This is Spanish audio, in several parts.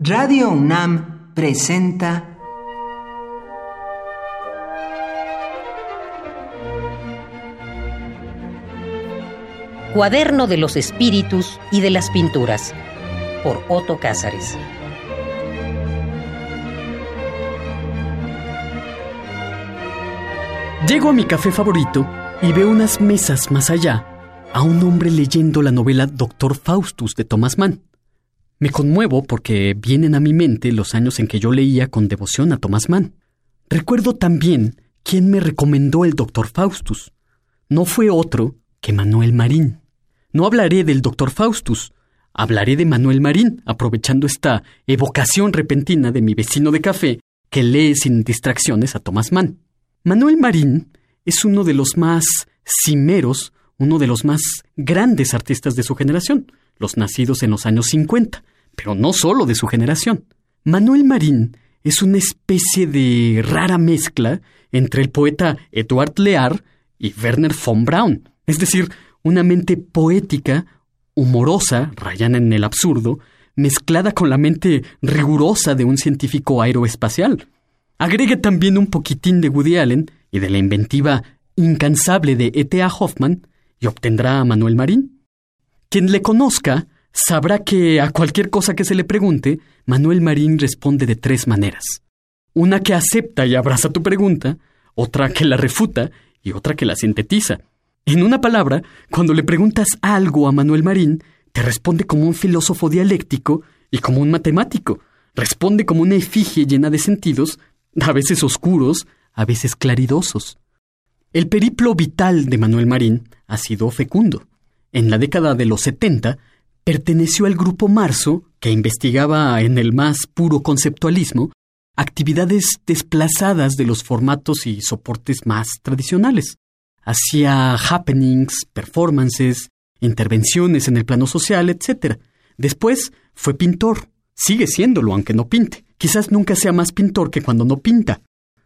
Radio UNAM presenta Cuaderno de los Espíritus y de las Pinturas por Otto Cázares. Llego a mi café favorito y veo unas mesas más allá a un hombre leyendo la novela Doctor Faustus de Thomas Mann. Me conmuevo porque vienen a mi mente los años en que yo leía con devoción a Thomas Mann. Recuerdo también quién me recomendó el Doctor Faustus. No fue otro que Manuel Marín. No hablaré del Doctor Faustus, hablaré de Manuel Marín, aprovechando esta evocación repentina de mi vecino de café que lee sin distracciones a Thomas Mann. Manuel Marín es uno de los más cimeros, uno de los más grandes artistas de su generación los nacidos en los años 50, pero no solo de su generación. Manuel Marín es una especie de rara mezcla entre el poeta Eduard Lear y Werner von Braun, es decir, una mente poética, humorosa, rayana en el absurdo, mezclada con la mente rigurosa de un científico aeroespacial. Agregue también un poquitín de Woody Allen y de la inventiva incansable de E.T.A. Hoffman y obtendrá a Manuel Marín. Quien le conozca sabrá que a cualquier cosa que se le pregunte, Manuel Marín responde de tres maneras. Una que acepta y abraza tu pregunta, otra que la refuta y otra que la sintetiza. En una palabra, cuando le preguntas algo a Manuel Marín, te responde como un filósofo dialéctico y como un matemático. Responde como una efigie llena de sentidos, a veces oscuros, a veces claridosos. El periplo vital de Manuel Marín ha sido fecundo en la década de los 70, perteneció al grupo Marzo, que investigaba en el más puro conceptualismo actividades desplazadas de los formatos y soportes más tradicionales. Hacía happenings, performances, intervenciones en el plano social, etc. Después fue pintor. Sigue siéndolo, aunque no pinte. Quizás nunca sea más pintor que cuando no pinta.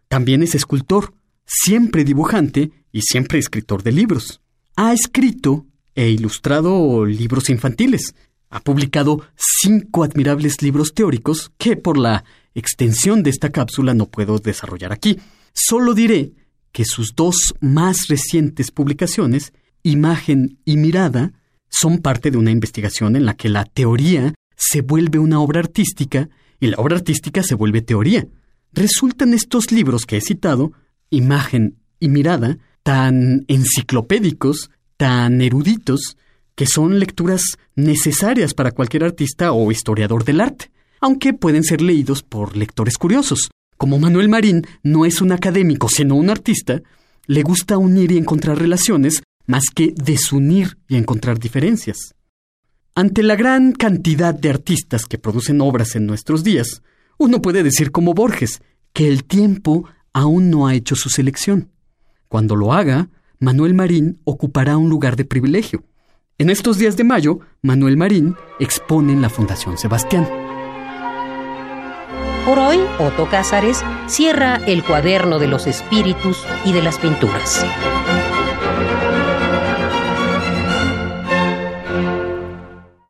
También es escultor, siempre dibujante y siempre escritor de libros. Ha escrito e ilustrado libros infantiles. Ha publicado cinco admirables libros teóricos que por la extensión de esta cápsula no puedo desarrollar aquí. Solo diré que sus dos más recientes publicaciones, Imagen y Mirada, son parte de una investigación en la que la teoría se vuelve una obra artística y la obra artística se vuelve teoría. Resultan estos libros que he citado, Imagen y Mirada, tan enciclopédicos tan eruditos que son lecturas necesarias para cualquier artista o historiador del arte, aunque pueden ser leídos por lectores curiosos. Como Manuel Marín no es un académico sino un artista, le gusta unir y encontrar relaciones más que desunir y encontrar diferencias. Ante la gran cantidad de artistas que producen obras en nuestros días, uno puede decir como Borges que el tiempo aún no ha hecho su selección. Cuando lo haga, Manuel Marín ocupará un lugar de privilegio. En estos días de mayo, Manuel Marín expone en la Fundación Sebastián. Por hoy, Otto Cázares cierra el cuaderno de los espíritus y de las pinturas.